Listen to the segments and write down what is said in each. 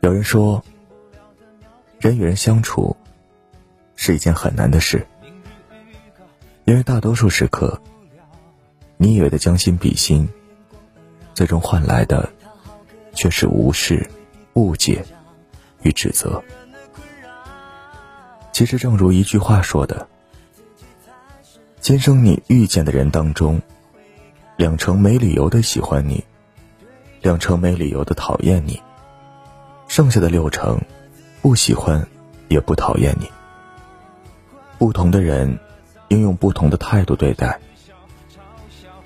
有人说，人与人相处是一件很难的事，因为大多数时刻，你以为的将心比心，最终换来的却是无视、误解与指责。其实，正如一句话说的：“今生你遇见的人当中，两成没理由的喜欢你，两成没理由的讨厌你。”剩下的六成，不喜欢，也不讨厌你。不同的人，应用不同的态度对待。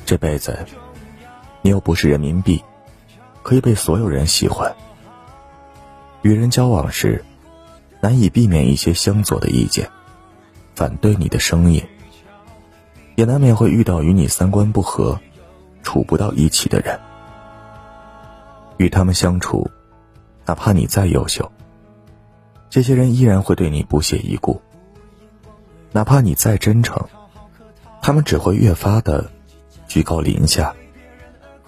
这辈子，你又不是人民币，可以被所有人喜欢。与人交往时，难以避免一些相左的意见，反对你的声音，也难免会遇到与你三观不合、处不到一起的人。与他们相处。哪怕你再优秀，这些人依然会对你不屑一顾；哪怕你再真诚，他们只会越发的居高临下，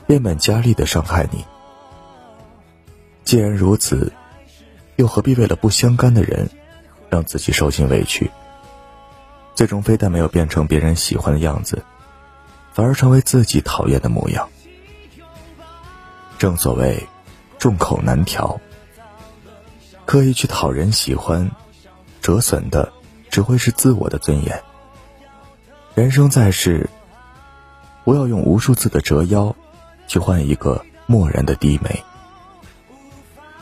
变本加厉的伤害你。既然如此，又何必为了不相干的人，让自己受尽委屈？最终非但没有变成别人喜欢的样子，反而成为自己讨厌的模样。正所谓，众口难调。刻意去讨人喜欢，折损的只会是自我的尊严。人生在世，不要用无数次的折腰，去换一个漠然的低眉。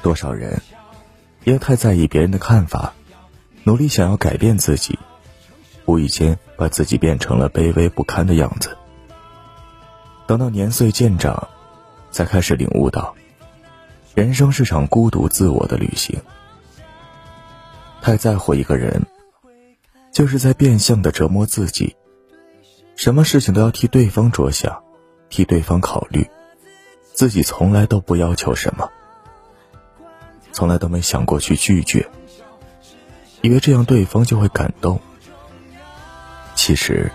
多少人，因为太在意别人的看法，努力想要改变自己，无意间把自己变成了卑微不堪的样子。等到年岁渐长，才开始领悟到，人生是场孤独自我的旅行。太在乎一个人，就是在变相的折磨自己。什么事情都要替对方着想，替对方考虑，自己从来都不要求什么，从来都没想过去拒绝，以为这样对方就会感动。其实，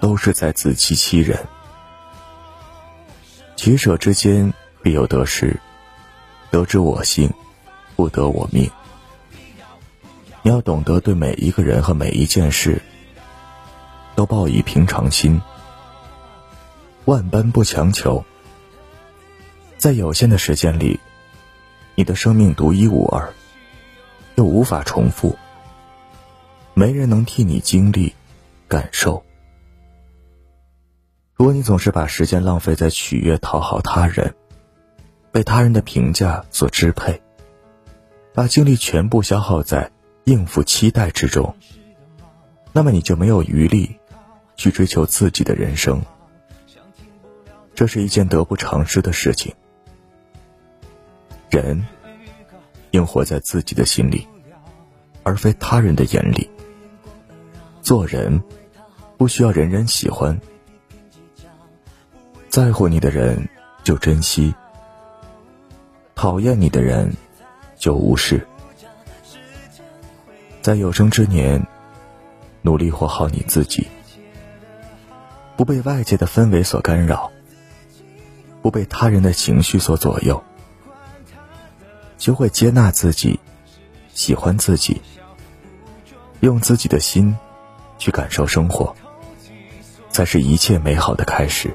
都是在自欺欺人。取舍之间必有得失，得之我幸，不得我命。你要懂得对每一个人和每一件事，都抱以平常心，万般不强求。在有限的时间里，你的生命独一无二，又无法重复，没人能替你经历、感受。如果你总是把时间浪费在取悦、讨好他人，被他人的评价所支配，把精力全部消耗在。应付期待之中，那么你就没有余力去追求自己的人生。这是一件得不偿失的事情。人应活在自己的心里，而非他人的眼里。做人不需要人人喜欢，在乎你的人就珍惜，讨厌你的人就无视。在有生之年，努力活好你自己，不被外界的氛围所干扰，不被他人的情绪所左右，学会接纳自己，喜欢自己，用自己的心去感受生活，才是一切美好的开始。